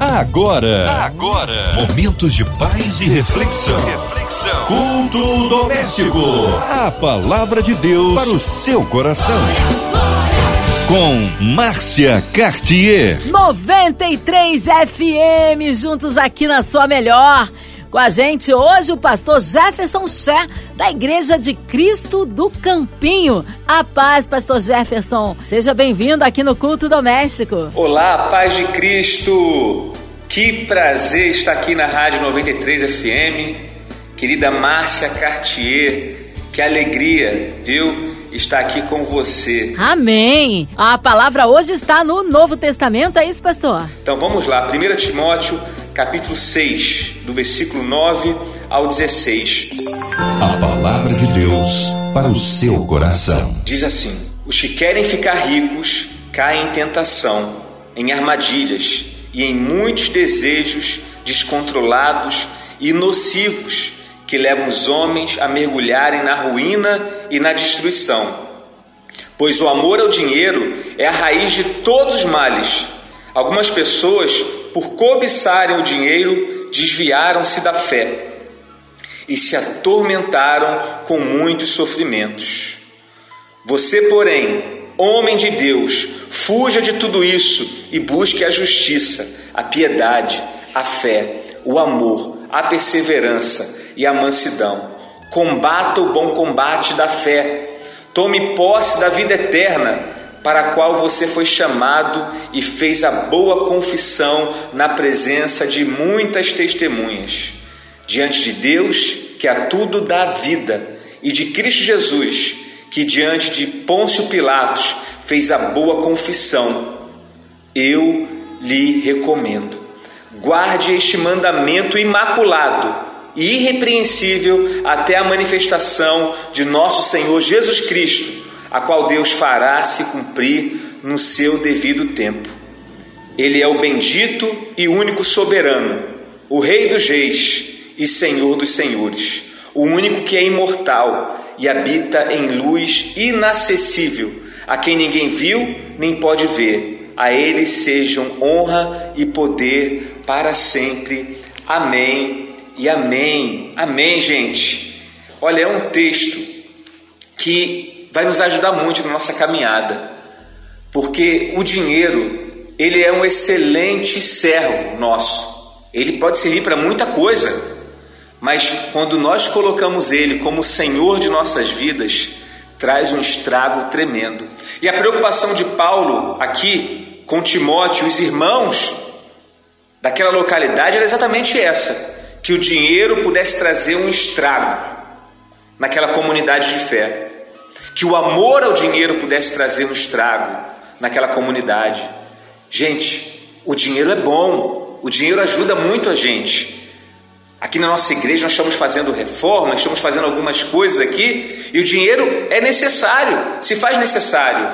Agora, agora, momentos de paz e reflexão. reflexão. Culto doméstico. A palavra de Deus para o seu coração. Com Márcia Cartier. 93 FM, juntos aqui na sua melhor. Com a gente hoje o pastor Jefferson Ché, da Igreja de Cristo do Campinho. A paz, pastor Jefferson. Seja bem-vindo aqui no Culto Doméstico. Olá, paz de Cristo. Que prazer estar aqui na Rádio 93 FM. Querida Márcia Cartier, que alegria, viu? Estar aqui com você. Amém. A palavra hoje está no Novo Testamento, é isso, pastor? Então vamos lá, 1 Timóteo capítulo 6, do versículo 9 ao 16. A palavra de Deus para o seu coração. Diz assim: Os que querem ficar ricos caem em tentação, em armadilhas e em muitos desejos descontrolados e nocivos que levam os homens a mergulharem na ruína e na destruição. Pois o amor ao dinheiro é a raiz de todos os males. Algumas pessoas por cobiçarem o dinheiro, desviaram-se da fé e se atormentaram com muitos sofrimentos. Você, porém, homem de Deus, fuja de tudo isso e busque a justiça, a piedade, a fé, o amor, a perseverança e a mansidão. Combata o bom combate da fé. Tome posse da vida eterna para a qual você foi chamado e fez a boa confissão na presença de muitas testemunhas. Diante de Deus, que a tudo dá vida, e de Cristo Jesus, que diante de Pôncio Pilatos fez a boa confissão, eu lhe recomendo. Guarde este mandamento imaculado e irrepreensível até a manifestação de nosso Senhor Jesus Cristo a qual Deus fará se cumprir no seu devido tempo. Ele é o bendito e único soberano, o Rei dos Reis e Senhor dos Senhores, o único que é imortal e habita em luz inacessível, a quem ninguém viu nem pode ver. A ele sejam honra e poder para sempre. Amém e amém. Amém, gente. Olha, é um texto que vai nos ajudar muito na nossa caminhada, porque o dinheiro ele é um excelente servo nosso. Ele pode servir para muita coisa, mas quando nós colocamos ele como Senhor de nossas vidas, traz um estrago tremendo. E a preocupação de Paulo aqui com Timóteo, os irmãos daquela localidade era exatamente essa: que o dinheiro pudesse trazer um estrago naquela comunidade de fé que o amor ao dinheiro pudesse trazer um estrago naquela comunidade. Gente, o dinheiro é bom, o dinheiro ajuda muito a gente. Aqui na nossa igreja nós estamos fazendo reforma, estamos fazendo algumas coisas aqui e o dinheiro é necessário, se faz necessário,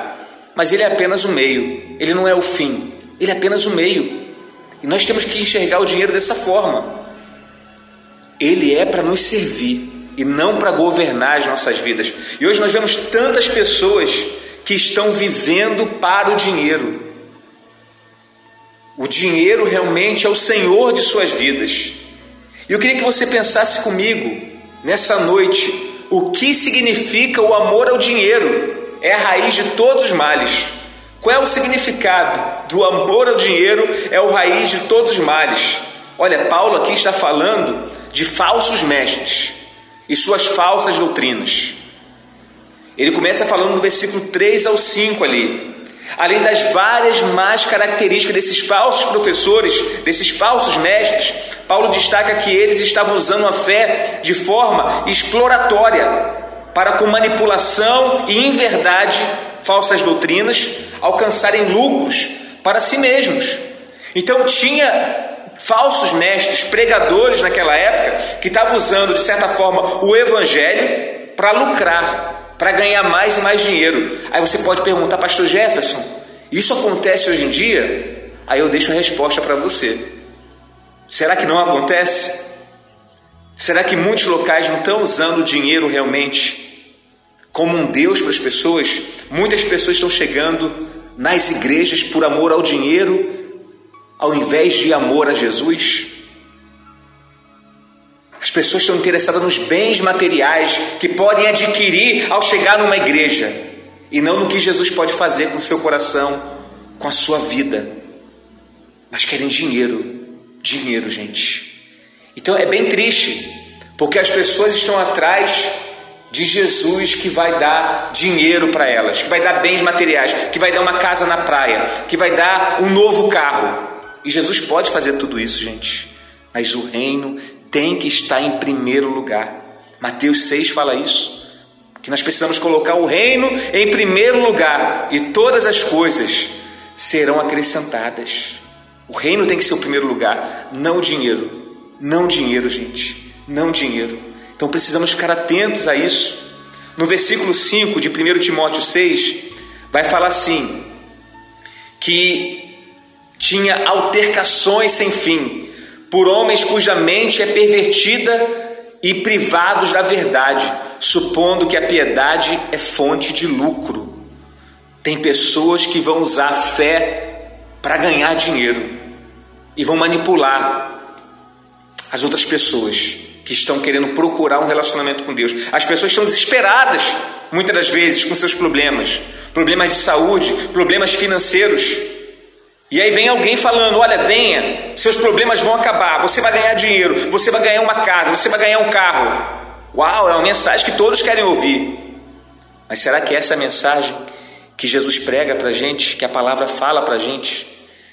mas ele é apenas o meio, ele não é o fim, ele é apenas o meio. E nós temos que enxergar o dinheiro dessa forma. Ele é para nos servir e não para governar as nossas vidas. E hoje nós vemos tantas pessoas que estão vivendo para o dinheiro. O dinheiro realmente é o Senhor de suas vidas. E eu queria que você pensasse comigo nessa noite o que significa o amor ao dinheiro. É a raiz de todos os males. Qual é o significado do amor ao dinheiro? É o raiz de todos os males. Olha, Paulo aqui está falando de falsos mestres e suas falsas doutrinas. Ele começa falando no versículo 3 ao 5 ali. Além das várias más características desses falsos professores, desses falsos mestres, Paulo destaca que eles estavam usando a fé de forma exploratória para, com manipulação e inverdade, falsas doutrinas, alcançarem lucros para si mesmos. Então tinha falsos mestres, pregadores naquela época, que estavam usando, de certa forma, o evangelho para lucrar, para ganhar mais e mais dinheiro. Aí você pode perguntar, Pastor Jefferson, isso acontece hoje em dia? Aí eu deixo a resposta para você. Será que não acontece? Será que muitos locais não estão usando o dinheiro realmente como um Deus para as pessoas? Muitas pessoas estão chegando nas igrejas por amor ao dinheiro ao invés de amor a Jesus? As pessoas estão interessadas nos bens materiais que podem adquirir ao chegar numa igreja e não no que Jesus pode fazer com seu coração, com a sua vida. Mas querem dinheiro, dinheiro, gente. Então é bem triste, porque as pessoas estão atrás de Jesus que vai dar dinheiro para elas, que vai dar bens materiais, que vai dar uma casa na praia, que vai dar um novo carro. E Jesus pode fazer tudo isso, gente. Mas o reino tem que estar em primeiro lugar. Mateus 6 fala isso. Que nós precisamos colocar o reino em primeiro lugar e todas as coisas serão acrescentadas. O reino tem que ser o primeiro lugar, não o dinheiro. Não dinheiro, gente. Não dinheiro. Então precisamos ficar atentos a isso. No versículo 5 de 1 Timóteo 6, vai falar assim: que tinha altercações sem fim por homens cuja mente é pervertida e privados da verdade, supondo que a piedade é fonte de lucro. Tem pessoas que vão usar a fé para ganhar dinheiro e vão manipular as outras pessoas que estão querendo procurar um relacionamento com Deus. As pessoas estão desesperadas, muitas das vezes, com seus problemas, problemas de saúde, problemas financeiros. E aí vem alguém falando: olha, venha, seus problemas vão acabar, você vai ganhar dinheiro, você vai ganhar uma casa, você vai ganhar um carro. Uau, é uma mensagem que todos querem ouvir. Mas será que essa é a mensagem que Jesus prega para a gente, que a palavra fala para a gente?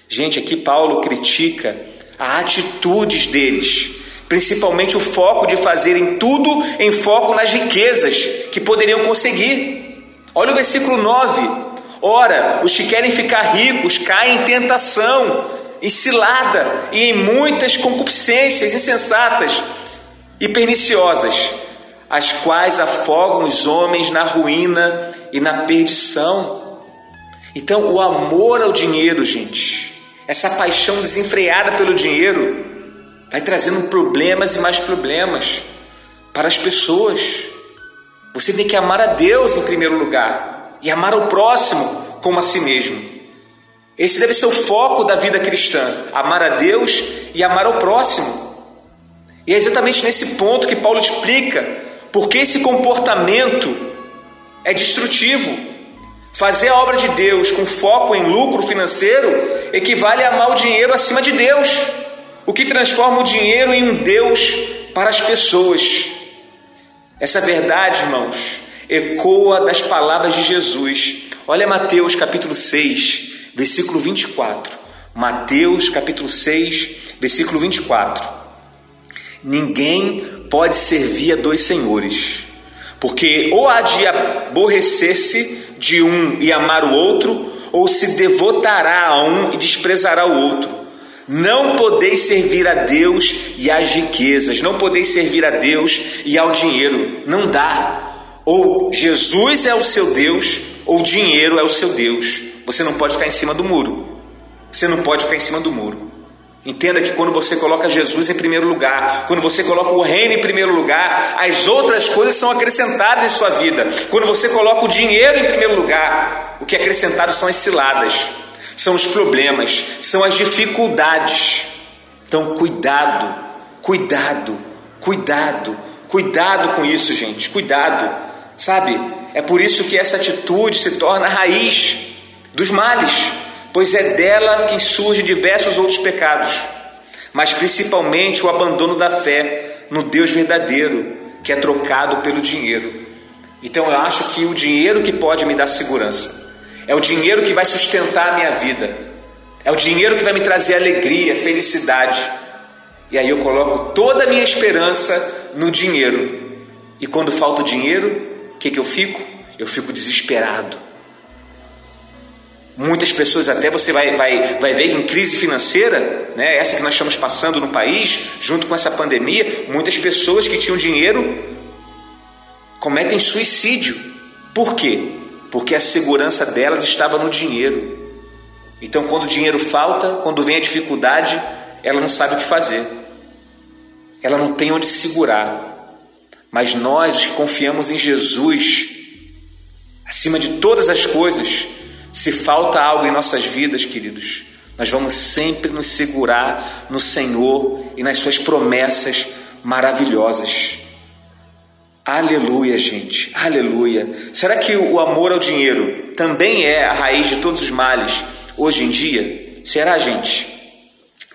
Gente, aqui Paulo critica a atitudes deles, principalmente o foco de fazerem tudo em foco nas riquezas que poderiam conseguir. Olha o versículo 9. Ora, os que querem ficar ricos caem em tentação, em cilada e em muitas concupiscências insensatas e perniciosas, as quais afogam os homens na ruína e na perdição. Então, o amor ao dinheiro, gente, essa paixão desenfreada pelo dinheiro, vai trazendo problemas e mais problemas para as pessoas. Você tem que amar a Deus em primeiro lugar e amar o próximo como a si mesmo. Esse deve ser o foco da vida cristã: amar a Deus e amar ao próximo. E é exatamente nesse ponto que Paulo explica porque esse comportamento é destrutivo. Fazer a obra de Deus com foco em lucro financeiro equivale a amar o dinheiro acima de Deus, o que transforma o dinheiro em um Deus para as pessoas. Essa verdade, irmãos, ecoa das palavras de Jesus. Olha Mateus capítulo 6, versículo 24. Mateus capítulo 6, versículo 24. Ninguém pode servir a dois senhores, porque ou há de aborrecer-se de um e amar o outro, ou se devotará a um e desprezará o outro. Não podeis servir a Deus e às riquezas, não podeis servir a Deus e ao dinheiro. Não dá. Ou Jesus é o seu Deus, ou dinheiro é o seu Deus. Você não pode ficar em cima do muro. Você não pode ficar em cima do muro. Entenda que quando você coloca Jesus em primeiro lugar, quando você coloca o reino em primeiro lugar, as outras coisas são acrescentadas em sua vida. Quando você coloca o dinheiro em primeiro lugar, o que é acrescentado são as ciladas, são os problemas, são as dificuldades. Então, cuidado, cuidado, cuidado, cuidado com isso, gente, cuidado. Sabe? É por isso que essa atitude se torna a raiz dos males, pois é dela que surgem diversos outros pecados, mas principalmente o abandono da fé no Deus verdadeiro, que é trocado pelo dinheiro. Então eu acho que o dinheiro que pode me dar segurança, é o dinheiro que vai sustentar a minha vida, é o dinheiro que vai me trazer alegria, felicidade. E aí eu coloco toda a minha esperança no dinheiro. E quando falta o dinheiro, que, que eu fico? Eu fico desesperado. Muitas pessoas até você vai, vai, vai ver em crise financeira, né, essa que nós estamos passando no país, junto com essa pandemia, muitas pessoas que tinham dinheiro cometem suicídio. Por quê? Porque a segurança delas estava no dinheiro. Então, quando o dinheiro falta, quando vem a dificuldade, ela não sabe o que fazer. Ela não tem onde segurar. Mas nós, os que confiamos em Jesus, acima de todas as coisas, se falta algo em nossas vidas, queridos, Nós vamos sempre nos segurar no Senhor e nas Suas promessas maravilhosas. Aleluia, gente, aleluia. Será que o amor ao dinheiro também é a raiz de todos os males hoje em dia? Será, gente?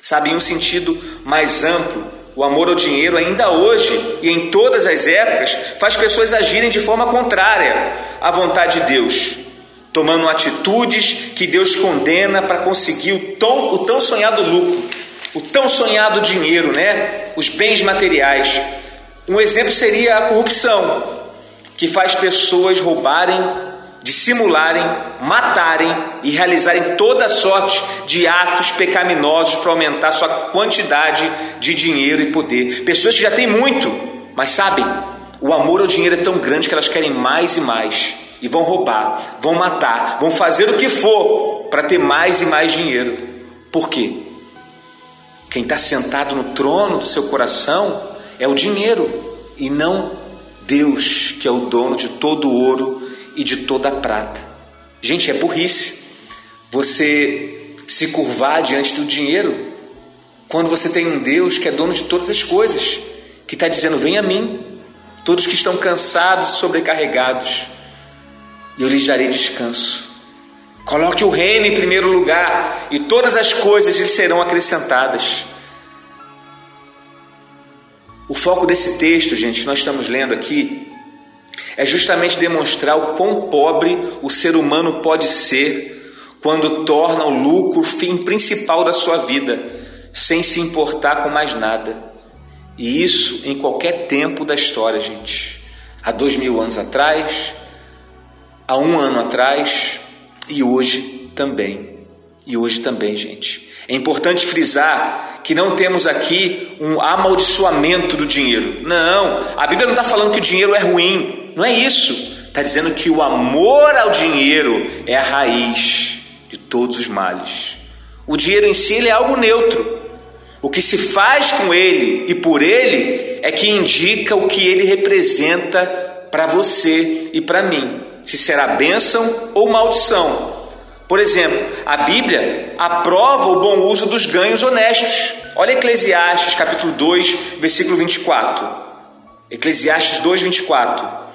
Sabe, em um sentido mais amplo, o amor ao dinheiro, ainda hoje e em todas as épocas, faz pessoas agirem de forma contrária à vontade de Deus, tomando atitudes que Deus condena para conseguir o tão, o tão sonhado lucro, o tão sonhado dinheiro, né? Os bens materiais. Um exemplo seria a corrupção, que faz pessoas roubarem, dissimularem, matarem e realizarem toda sorte de atos pecaminosos para aumentar sua quantidade de dinheiro e poder. Pessoas que já têm muito, mas sabem, o amor ao dinheiro é tão grande que elas querem mais e mais e vão roubar, vão matar, vão fazer o que for para ter mais e mais dinheiro. Por quê? Quem está sentado no trono do seu coração é o dinheiro e não Deus, que é o dono de todo o ouro e de toda a prata. Gente, é burrice você se curvar diante do dinheiro quando você tem um Deus que é dono de todas as coisas, que está dizendo: Vem a mim, todos que estão cansados e sobrecarregados, eu lhes darei descanso. Coloque o reino em primeiro lugar e todas as coisas lhe serão acrescentadas. O foco desse texto, gente, nós estamos lendo aqui, é justamente demonstrar o quão pobre o ser humano pode ser quando torna o lucro o fim principal da sua vida, sem se importar com mais nada. E isso em qualquer tempo da história, gente. Há dois mil anos atrás, há um ano atrás e hoje também. E hoje também, gente. É importante frisar que não temos aqui um amaldiçoamento do dinheiro. Não, a Bíblia não está falando que o dinheiro é ruim, não é isso. Está dizendo que o amor ao dinheiro é a raiz de todos os males. O dinheiro em si ele é algo neutro. O que se faz com ele e por ele é que indica o que ele representa para você e para mim, se será bênção ou maldição. Por exemplo, a Bíblia aprova o bom uso dos ganhos honestos. Olha Eclesiastes capítulo 2, versículo 24. Eclesiastes 2, 24.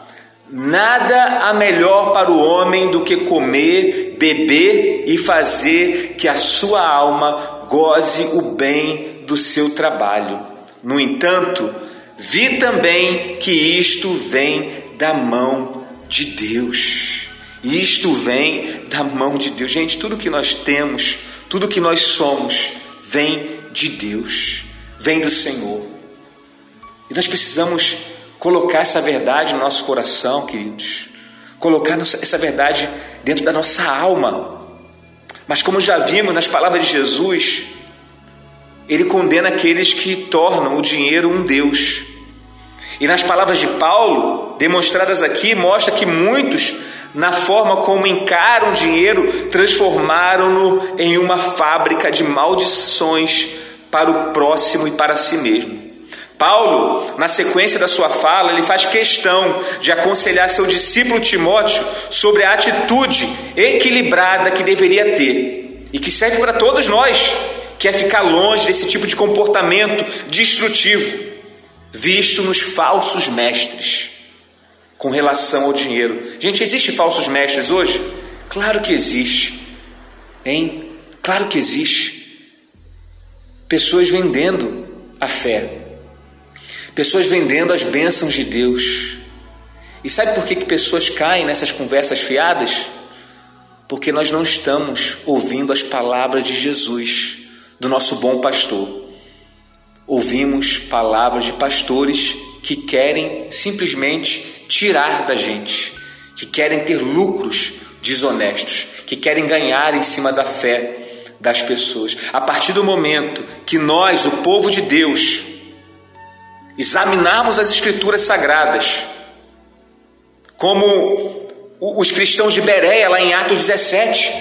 Nada há melhor para o homem do que comer, beber e fazer que a sua alma goze o bem do seu trabalho. No entanto, vi também que isto vem da mão de Deus. Isto vem da mão de Deus. Gente, tudo que nós temos, tudo que nós somos, vem de Deus, vem do Senhor. E nós precisamos colocar essa verdade no nosso coração, queridos. Colocar essa verdade dentro da nossa alma. Mas como já vimos nas palavras de Jesus, ele condena aqueles que tornam o dinheiro um Deus. E nas palavras de Paulo, demonstradas aqui, mostra que muitos na forma como encaram o dinheiro, transformaram-no em uma fábrica de maldições para o próximo e para si mesmo. Paulo, na sequência da sua fala, ele faz questão de aconselhar seu discípulo Timóteo sobre a atitude equilibrada que deveria ter e que serve para todos nós, que é ficar longe desse tipo de comportamento destrutivo, visto nos falsos mestres com relação ao dinheiro. Gente, existe falsos mestres hoje? Claro que existe. Hein? Claro que existe. Pessoas vendendo a fé. Pessoas vendendo as bênçãos de Deus. E sabe por que, que pessoas caem nessas conversas fiadas? Porque nós não estamos ouvindo as palavras de Jesus, do nosso bom pastor. Ouvimos palavras de pastores que querem simplesmente tirar da gente, que querem ter lucros desonestos, que querem ganhar em cima da fé das pessoas. A partir do momento que nós, o povo de Deus, examinarmos as Escrituras sagradas, como os cristãos de Bereia, lá em Atos 17,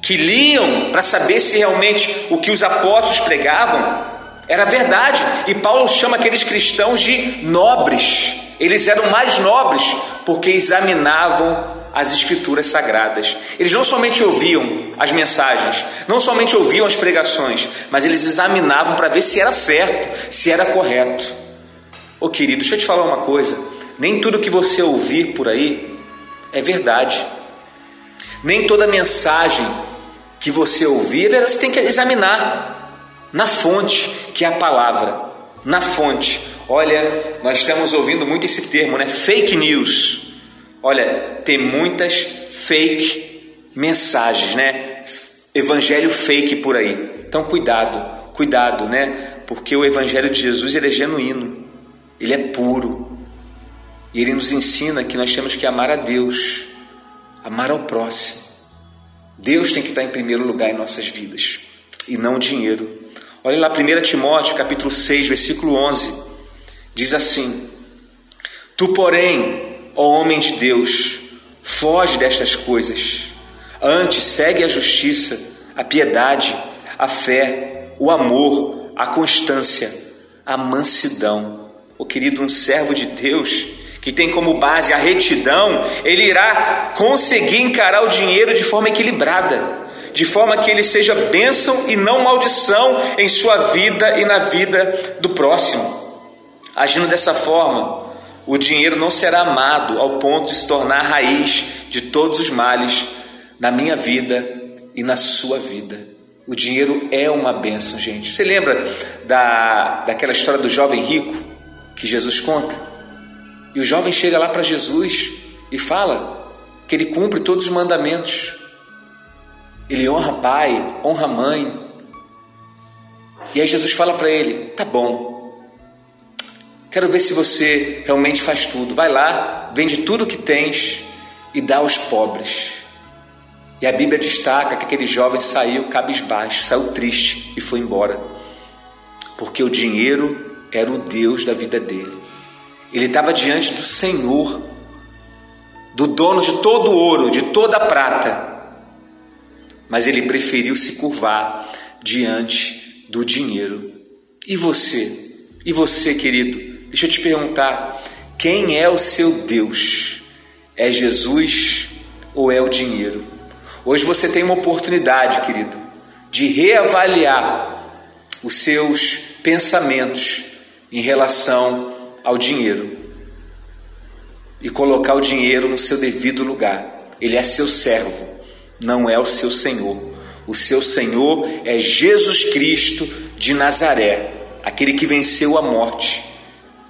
que liam para saber se realmente o que os apóstolos pregavam era verdade, e Paulo chama aqueles cristãos de nobres. Eles eram mais nobres porque examinavam as escrituras sagradas. Eles não somente ouviam as mensagens, não somente ouviam as pregações, mas eles examinavam para ver se era certo, se era correto. Ô querido, deixa eu te falar uma coisa: nem tudo que você ouvir por aí é verdade. Nem toda mensagem que você ouvir é você tem que examinar na fonte, que é a palavra. Na fonte. Olha, nós estamos ouvindo muito esse termo, né? Fake news. Olha, tem muitas fake mensagens, né? Evangelho fake por aí. Então cuidado, cuidado, né? Porque o evangelho de Jesus ele é genuíno. Ele é puro. E ele nos ensina que nós temos que amar a Deus, amar ao próximo. Deus tem que estar em primeiro lugar em nossas vidas e não o dinheiro. Olha lá 1 Timóteo, capítulo 6, versículo 11. Diz assim: Tu, porém, ó homem de Deus, foge destas coisas. Antes segue a justiça, a piedade, a fé, o amor, a constância, a mansidão. O querido, um servo de Deus que tem como base a retidão, ele irá conseguir encarar o dinheiro de forma equilibrada, de forma que ele seja bênção e não maldição em sua vida e na vida do próximo. Agindo dessa forma, o dinheiro não será amado ao ponto de se tornar a raiz de todos os males na minha vida e na sua vida. O dinheiro é uma bênção, gente. Você lembra da, daquela história do jovem rico que Jesus conta? E o jovem chega lá para Jesus e fala que ele cumpre todos os mandamentos. Ele honra pai, honra mãe. E aí Jesus fala para ele: tá bom, quero ver se você realmente faz tudo. Vai lá, vende tudo que tens e dá aos pobres. E a Bíblia destaca que aquele jovem saiu cabisbaixo, saiu triste e foi embora, porque o dinheiro era o Deus da vida dele. Ele estava diante do Senhor, do dono de todo o ouro, de toda a prata, mas ele preferiu se curvar diante do dinheiro. E você? E você, querido? Deixa eu te perguntar: quem é o seu Deus? É Jesus ou é o dinheiro? Hoje você tem uma oportunidade, querido, de reavaliar os seus pensamentos em relação ao dinheiro e colocar o dinheiro no seu devido lugar. Ele é seu servo, não é o seu Senhor. O seu Senhor é Jesus Cristo de Nazaré, aquele que venceu a morte,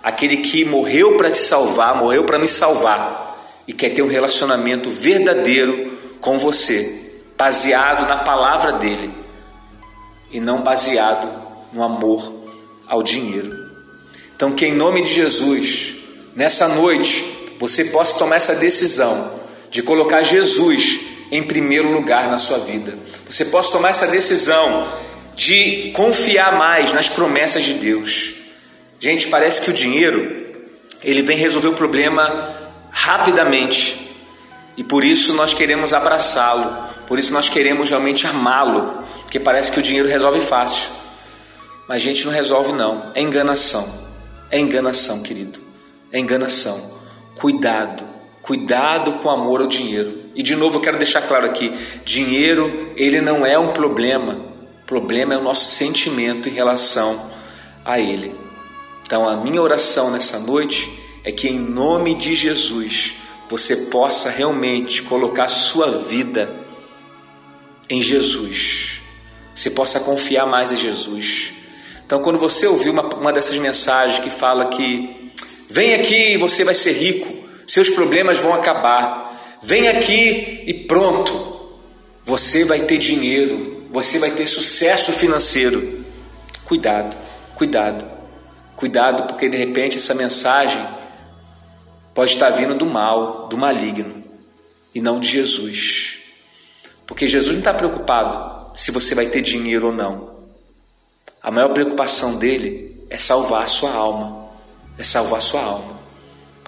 aquele que morreu para te salvar, morreu para me salvar e quer ter um relacionamento verdadeiro com você, baseado na palavra dele e não baseado no amor ao dinheiro. Então, que em nome de Jesus, nessa noite, você possa tomar essa decisão de colocar Jesus em primeiro lugar na sua vida. Você possa tomar essa decisão de confiar mais nas promessas de Deus. Gente, parece que o dinheiro ele vem resolver o problema rapidamente. E por isso nós queremos abraçá-lo, por isso nós queremos realmente amá-lo, porque parece que o dinheiro resolve fácil. Mas a gente não resolve não, é enganação. É enganação, querido. É enganação. Cuidado. Cuidado com amor ao dinheiro. E de novo eu quero deixar claro aqui: dinheiro, ele não é um problema. O problema é o nosso sentimento em relação a ele. Então, a minha oração nessa noite é que, em nome de Jesus, você possa realmente colocar sua vida em Jesus. Você possa confiar mais em Jesus. Então, quando você ouvir uma, uma dessas mensagens que fala que vem aqui e você vai ser rico, seus problemas vão acabar, vem aqui e pronto, você vai ter dinheiro, você vai ter sucesso financeiro. Cuidado, cuidado, cuidado, porque de repente essa mensagem pode estar vindo do mal, do maligno, e não de Jesus. Porque Jesus não está preocupado se você vai ter dinheiro ou não. A maior preocupação dele é salvar a sua alma. É salvar a sua alma.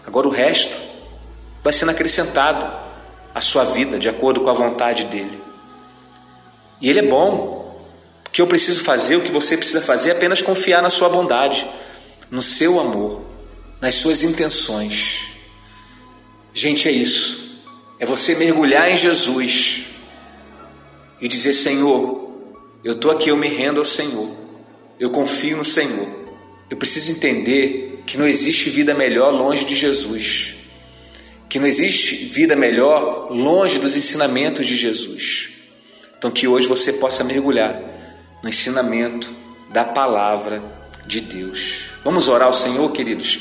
Agora o resto vai sendo acrescentado à sua vida de acordo com a vontade dele. E ele é bom. O que eu preciso fazer, o que você precisa fazer é apenas confiar na sua bondade, no seu amor, nas suas intenções. Gente, é isso. É você mergulhar em Jesus e dizer: Senhor, eu estou aqui, eu me rendo ao Senhor, eu confio no Senhor. Eu preciso entender que não existe vida melhor longe de Jesus, que não existe vida melhor longe dos ensinamentos de Jesus. Então, que hoje você possa mergulhar no ensinamento da palavra de Deus. Vamos orar ao Senhor, queridos?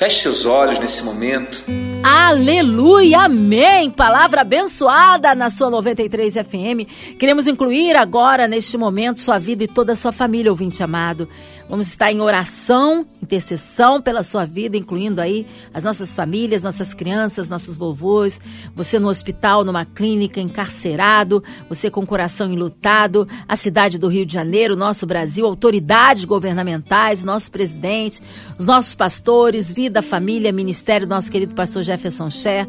Feche seus olhos nesse momento. Aleluia, amém. Palavra abençoada na sua 93 FM. Queremos incluir agora, neste momento, sua vida e toda a sua família, ouvinte amado. Vamos estar em oração, intercessão pela sua vida, incluindo aí as nossas famílias, nossas crianças, nossos vovôs, você no hospital, numa clínica, encarcerado, você com o coração enlutado, a cidade do Rio de Janeiro, nosso Brasil, autoridades governamentais, nosso presidente, os nossos pastores, vida, família, ministério, nosso querido pastor Jefferson Cher,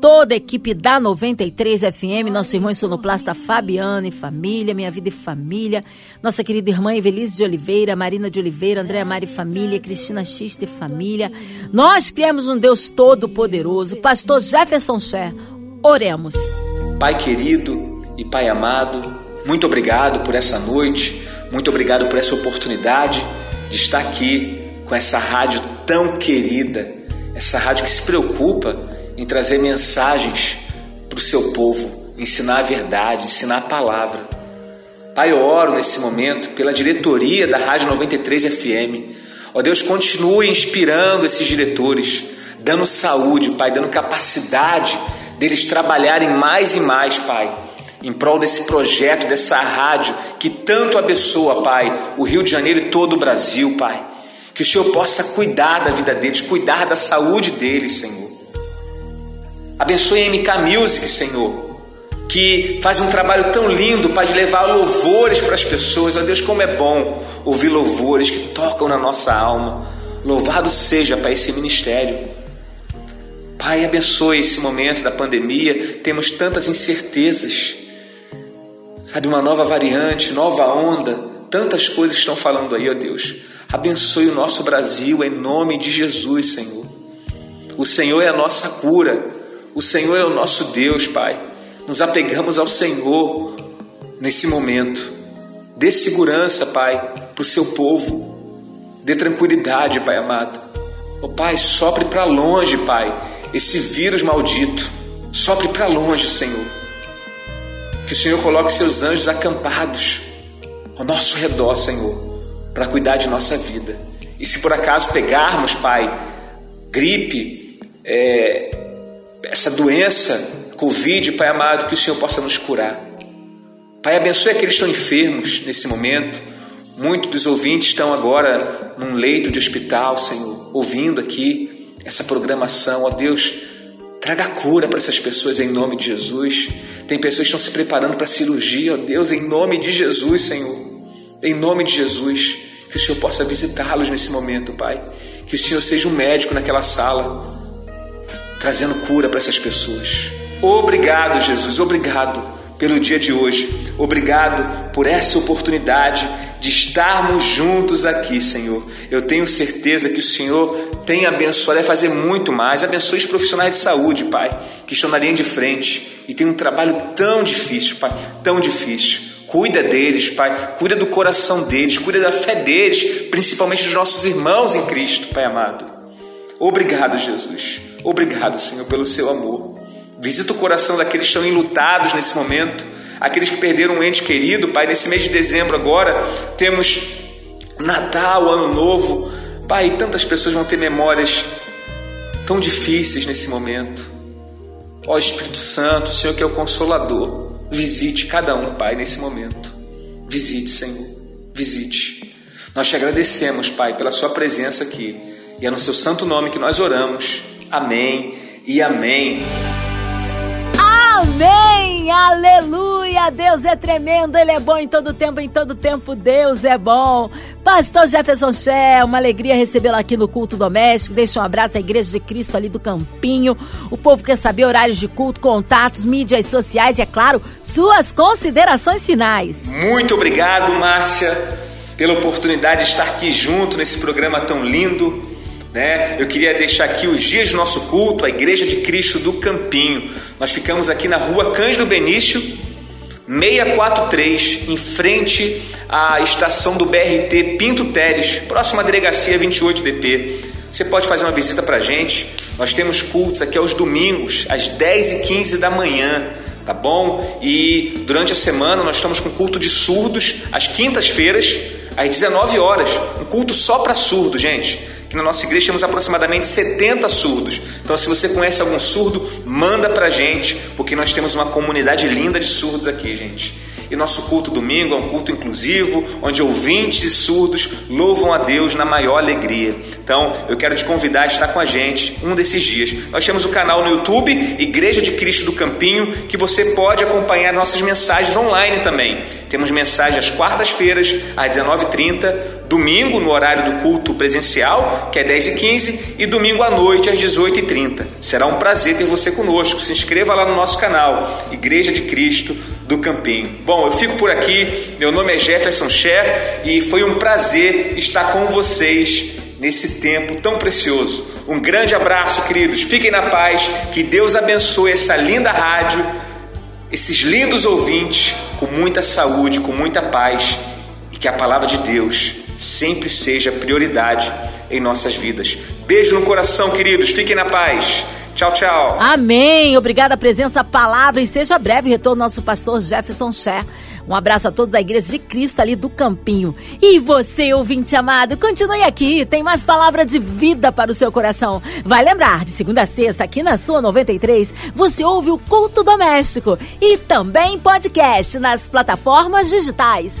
toda a equipe da 93 FM, nosso irmão sonoplasta Fabiana e família, Minha Vida e Família, nossa querida irmã Evelise de Oliveira, Marina de Oliveira, Andréa Mari Família, Cristina Xista e Família. Nós criamos um Deus todo-poderoso, pastor Jefferson Cher. Oremos. Pai querido e Pai amado, muito obrigado por essa noite, muito obrigado por essa oportunidade de estar aqui com essa rádio tão querida, essa rádio que se preocupa em trazer mensagens para o seu povo, ensinar a verdade, ensinar a palavra. Pai, eu oro nesse momento pela diretoria da Rádio 93 FM. Ó Deus, continue inspirando esses diretores, dando saúde, Pai, dando capacidade deles trabalharem mais e mais, Pai, em prol desse projeto, dessa rádio que tanto abençoa, Pai, o Rio de Janeiro e todo o Brasil, Pai. Que o Senhor possa cuidar da vida deles, cuidar da saúde deles, Senhor. Abençoe a MK Music, Senhor, que faz um trabalho tão lindo, de levar louvores para as pessoas. Ó Deus, como é bom ouvir louvores que tocam na nossa alma. Louvado seja, Pai, esse ministério. Pai, abençoe esse momento da pandemia. Temos tantas incertezas. Sabe, uma nova variante, nova onda, tantas coisas estão falando aí, ó Deus. Abençoe o nosso Brasil em nome de Jesus, Senhor. O Senhor é a nossa cura. O Senhor é o nosso Deus, Pai. Nos apegamos ao Senhor nesse momento. Dê segurança, Pai, para o seu povo. Dê tranquilidade, Pai amado. Oh, Pai, sopre para longe, Pai, esse vírus maldito. Sopre para longe, Senhor. Que o Senhor coloque seus anjos acampados ao nosso redor, Senhor, para cuidar de nossa vida. E se por acaso pegarmos, Pai, gripe, é, essa doença, Covid, Pai amado, que o Senhor possa nos curar. Pai, abençoe aqueles que estão enfermos nesse momento. Muitos dos ouvintes estão agora num leito de hospital, Senhor, ouvindo aqui essa programação. Ó Deus, traga cura para essas pessoas em nome de Jesus. Tem pessoas que estão se preparando para cirurgia, ó Deus, em nome de Jesus, Senhor. Em nome de Jesus, que o Senhor possa visitá-los nesse momento, Pai. Que o Senhor seja um médico naquela sala trazendo cura para essas pessoas. Obrigado, Jesus, obrigado pelo dia de hoje. Obrigado por essa oportunidade de estarmos juntos aqui, Senhor. Eu tenho certeza que o Senhor tem abençoado, vai fazer muito mais. Abençoe os profissionais de saúde, Pai, que estão na linha de frente e tem um trabalho tão difícil, Pai, tão difícil. Cuida deles, Pai, cuida do coração deles, cuida da fé deles, principalmente dos nossos irmãos em Cristo, Pai amado. Obrigado, Jesus. Obrigado, Senhor, pelo seu amor. Visita o coração daqueles que estão enlutados nesse momento, aqueles que perderam um ente querido, Pai. Nesse mês de dezembro, agora, temos Natal, Ano Novo. Pai, tantas pessoas vão ter memórias tão difíceis nesse momento. Ó Espírito Santo, o Senhor que é o Consolador, visite cada um, Pai, nesse momento. Visite, Senhor, visite. Nós te agradecemos, Pai, pela Sua presença aqui. E é no Seu santo nome que nós oramos. Amém e amém. Amém! Aleluia! Deus é tremendo, Ele é bom em todo tempo, em todo tempo Deus é bom. Pastor Jefferson Ché, uma alegria recebê-lo aqui no culto doméstico. Deixa um abraço à Igreja de Cristo ali do Campinho. O povo quer saber horários de culto, contatos, mídias sociais e, é claro, suas considerações finais. Muito obrigado, Márcia, pela oportunidade de estar aqui junto nesse programa tão lindo Né? Eu queria deixar aqui os dias do nosso culto, a Igreja de Cristo do Campinho. Nós ficamos aqui na rua Cândido Benício, 643, em frente à estação do BRT Pinto Teres, próxima à delegacia 28DP. Você pode fazer uma visita para gente. Nós temos cultos aqui aos domingos, às 10h15 da manhã, tá bom? E durante a semana nós estamos com culto de surdos, às quintas-feiras, às 19 horas. Um culto só para surdo, gente que na nossa igreja temos aproximadamente 70 surdos. Então, se você conhece algum surdo, manda pra gente, porque nós temos uma comunidade linda de surdos aqui, gente. E nosso culto domingo é um culto inclusivo, onde ouvintes e surdos louvam a Deus na maior alegria. Então, eu quero te convidar a estar com a gente um desses dias. Nós temos o canal no YouTube, Igreja de Cristo do Campinho, que você pode acompanhar nossas mensagens online também. Temos mensagens às quartas-feiras, às 19h30, domingo no horário do culto presencial, que é 10h15, e domingo à noite às 18h30. Será um prazer ter você conosco. Se inscreva lá no nosso canal, Igreja de Cristo do Campinho. Bom, eu fico por aqui. Meu nome é Jefferson Cher e foi um prazer estar com vocês nesse tempo tão precioso. Um grande abraço, queridos. Fiquem na paz. Que Deus abençoe essa linda rádio, esses lindos ouvintes, com muita saúde, com muita paz e que a palavra de Deus sempre seja prioridade em nossas vidas. Beijo no coração, queridos. Fiquem na paz. Tchau, tchau. Amém. Obrigada presença, palavra e seja breve retorno do nosso pastor Jefferson Cher. Um abraço a todos da Igreja de Cristo ali do Campinho. E você, ouvinte amado, continue aqui. Tem mais palavra de vida para o seu coração. Vai lembrar, de segunda a sexta, aqui na sua 93, você ouve o Culto Doméstico e também podcast nas plataformas digitais